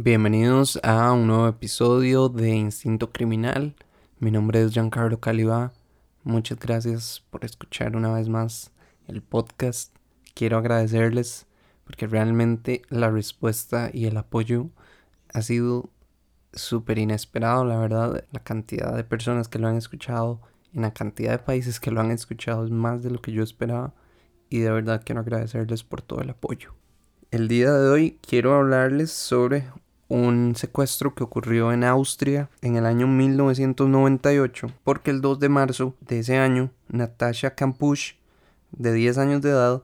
Bienvenidos a un nuevo episodio de Instinto Criminal. Mi nombre es Giancarlo Caliba. Muchas gracias por escuchar una vez más el podcast. Quiero agradecerles porque realmente la respuesta y el apoyo ha sido súper inesperado, la verdad. La cantidad de personas que lo han escuchado en la cantidad de países que lo han escuchado es más de lo que yo esperaba y de verdad quiero agradecerles por todo el apoyo. El día de hoy quiero hablarles sobre un secuestro que ocurrió en Austria en el año 1998 porque el 2 de marzo de ese año Natasha Kampusch de 10 años de edad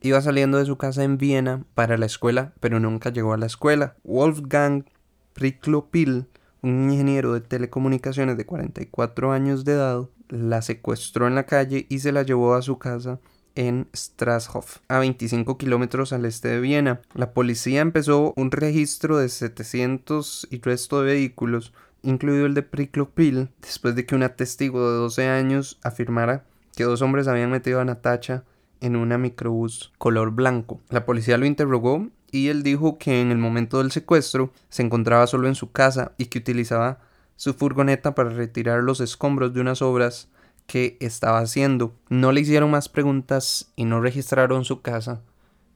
iba saliendo de su casa en Viena para la escuela pero nunca llegó a la escuela. Wolfgang Priklopil, un ingeniero de telecomunicaciones de 44 años de edad, la secuestró en la calle y se la llevó a su casa en Strashof, a 25 kilómetros al este de Viena. La policía empezó un registro de 700 y resto de vehículos, incluido el de Priklopil, después de que un testigo de 12 años afirmara que dos hombres habían metido a Natacha en una microbús color blanco. La policía lo interrogó y él dijo que en el momento del secuestro se encontraba solo en su casa y que utilizaba su furgoneta para retirar los escombros de unas obras que estaba haciendo. No le hicieron más preguntas y no registraron su casa.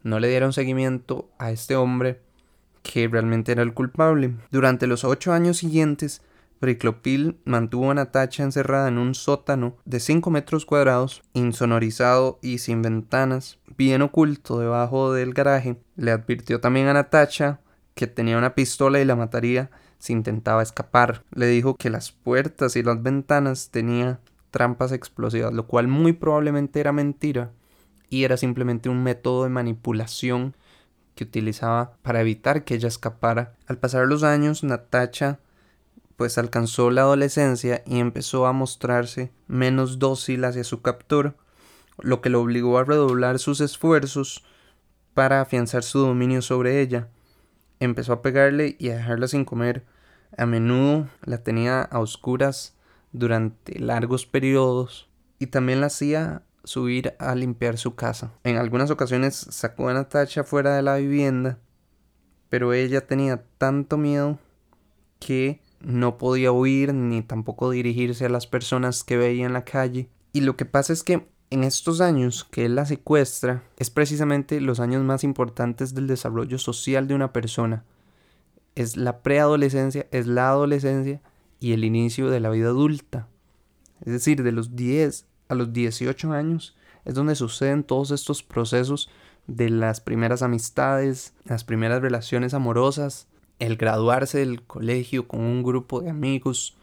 No le dieron seguimiento a este hombre que realmente era el culpable. Durante los ocho años siguientes, Priclopil mantuvo a Natacha encerrada en un sótano de 5 metros cuadrados, insonorizado y sin ventanas, bien oculto debajo del garaje. Le advirtió también a Natacha que tenía una pistola y la mataría si intentaba escapar. Le dijo que las puertas y las ventanas tenían trampas explosivas, lo cual muy probablemente era mentira y era simplemente un método de manipulación que utilizaba para evitar que ella escapara. Al pasar los años, Natacha pues alcanzó la adolescencia y empezó a mostrarse menos dócil hacia su captor, lo que lo obligó a redoblar sus esfuerzos para afianzar su dominio sobre ella. Empezó a pegarle y a dejarla sin comer. A menudo la tenía a oscuras durante largos periodos y también la hacía subir a limpiar su casa. En algunas ocasiones sacó a Natacha fuera de la vivienda, pero ella tenía tanto miedo que no podía huir ni tampoco dirigirse a las personas que veía en la calle. Y lo que pasa es que en estos años que él la secuestra es precisamente los años más importantes del desarrollo social de una persona. Es la preadolescencia, es la adolescencia y el inicio de la vida adulta. Es decir, de los 10 a los 18 años es donde suceden todos estos procesos de las primeras amistades, las primeras relaciones amorosas, el graduarse del colegio con un grupo de amigos,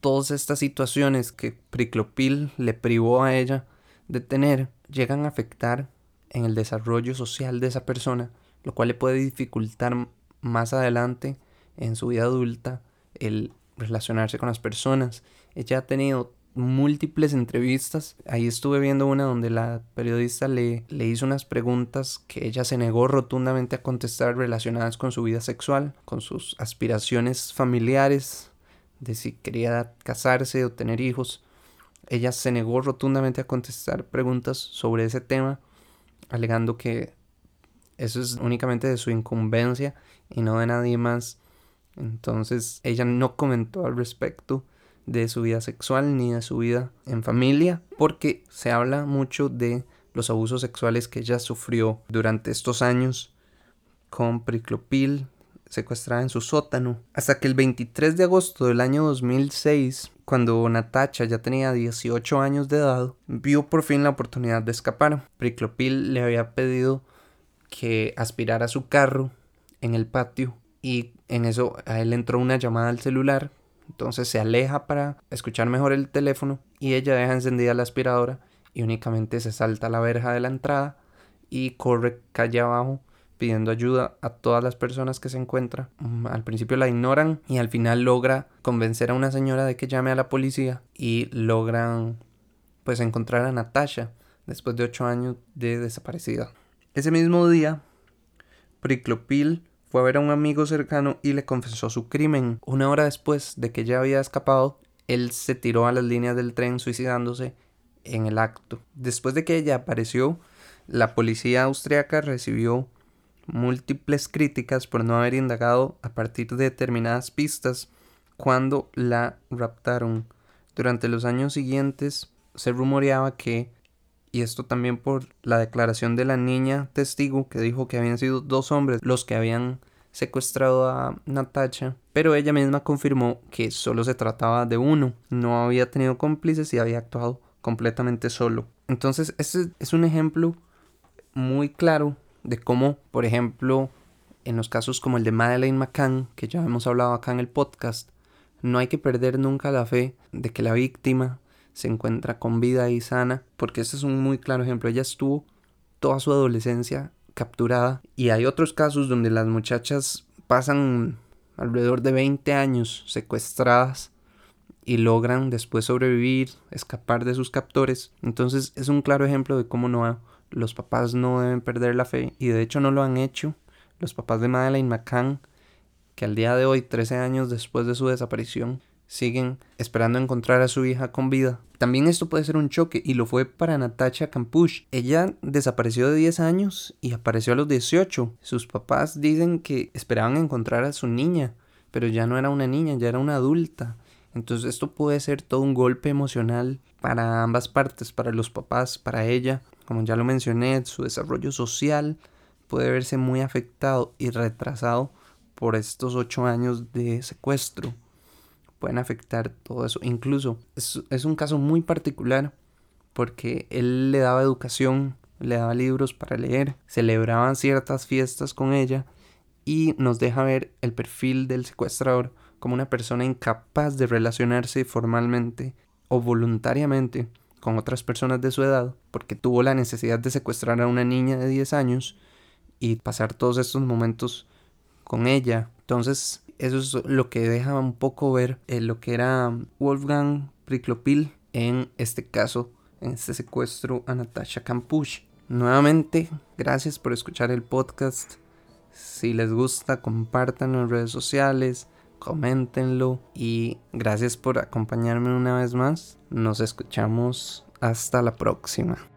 todas estas situaciones que Priclopil le privó a ella de tener llegan a afectar en el desarrollo social de esa persona, lo cual le puede dificultar más adelante en su vida adulta el relacionarse con las personas. Ella ha tenido múltiples entrevistas. Ahí estuve viendo una donde la periodista le, le hizo unas preguntas que ella se negó rotundamente a contestar relacionadas con su vida sexual, con sus aspiraciones familiares, de si quería casarse o tener hijos. Ella se negó rotundamente a contestar preguntas sobre ese tema, alegando que eso es únicamente de su incumbencia y no de nadie más entonces ella no comentó al respecto de su vida sexual ni de su vida en familia porque se habla mucho de los abusos sexuales que ella sufrió durante estos años con Priclopil secuestrada en su sótano. Hasta que el 23 de agosto del año 2006 cuando Natacha ya tenía 18 años de edad vio por fin la oportunidad de escapar. Priclopil le había pedido que aspirara su carro en el patio y en eso a él entró una llamada al celular, entonces se aleja para escuchar mejor el teléfono y ella deja encendida la aspiradora y únicamente se salta la verja de la entrada y corre calle abajo pidiendo ayuda a todas las personas que se encuentra. Mm, al principio la ignoran y al final logra convencer a una señora de que llame a la policía y logran pues encontrar a Natasha después de ocho años de desaparecida. Ese mismo día, Priclopil fue a ver a un amigo cercano y le confesó su crimen. Una hora después de que ya había escapado, él se tiró a las líneas del tren suicidándose en el acto. Después de que ella apareció, la policía austriaca recibió múltiples críticas por no haber indagado a partir de determinadas pistas cuando la raptaron. Durante los años siguientes se rumoreaba que, y esto también por la declaración de la niña testigo que dijo que habían sido dos hombres los que habían secuestrado a Natacha, pero ella misma confirmó que solo se trataba de uno, no había tenido cómplices y había actuado completamente solo. Entonces, este es un ejemplo muy claro de cómo, por ejemplo, en los casos como el de Madeleine McCann, que ya hemos hablado acá en el podcast, no hay que perder nunca la fe de que la víctima se encuentra con vida y sana, porque este es un muy claro ejemplo. Ella estuvo toda su adolescencia capturada y hay otros casos donde las muchachas pasan alrededor de 20 años secuestradas y logran después sobrevivir, escapar de sus captores. Entonces es un claro ejemplo de cómo no los papás no deben perder la fe y de hecho no lo han hecho. Los papás de Madeleine McCann, que al día de hoy, 13 años después de su desaparición, siguen esperando encontrar a su hija con vida. También esto puede ser un choque y lo fue para Natasha Kampush. Ella desapareció de 10 años y apareció a los 18. Sus papás dicen que esperaban encontrar a su niña, pero ya no era una niña, ya era una adulta. Entonces esto puede ser todo un golpe emocional para ambas partes, para los papás, para ella. Como ya lo mencioné, su desarrollo social puede verse muy afectado y retrasado por estos ocho años de secuestro pueden afectar todo eso. Incluso es, un caso muy particular porque él le daba educación, le daba libros para leer, celebraban ciertas fiestas con ella y nos deja ver el perfil del secuestrador como una persona incapaz de relacionarse formalmente o voluntariamente con otras personas de su edad, porque tuvo la necesidad de secuestrar a una niña de 10 años y pasar todos estos momentos con ella. Entonces, eso es lo que deja un poco ver eh, lo que era Wolfgang Priklopil en este caso, en este secuestro a Natasha Kampusch. Nuevamente, gracias por escuchar el podcast. Si les gusta, compartan en redes sociales, coméntenlo y gracias por acompañarme una vez más. Nos escuchamos hasta la próxima.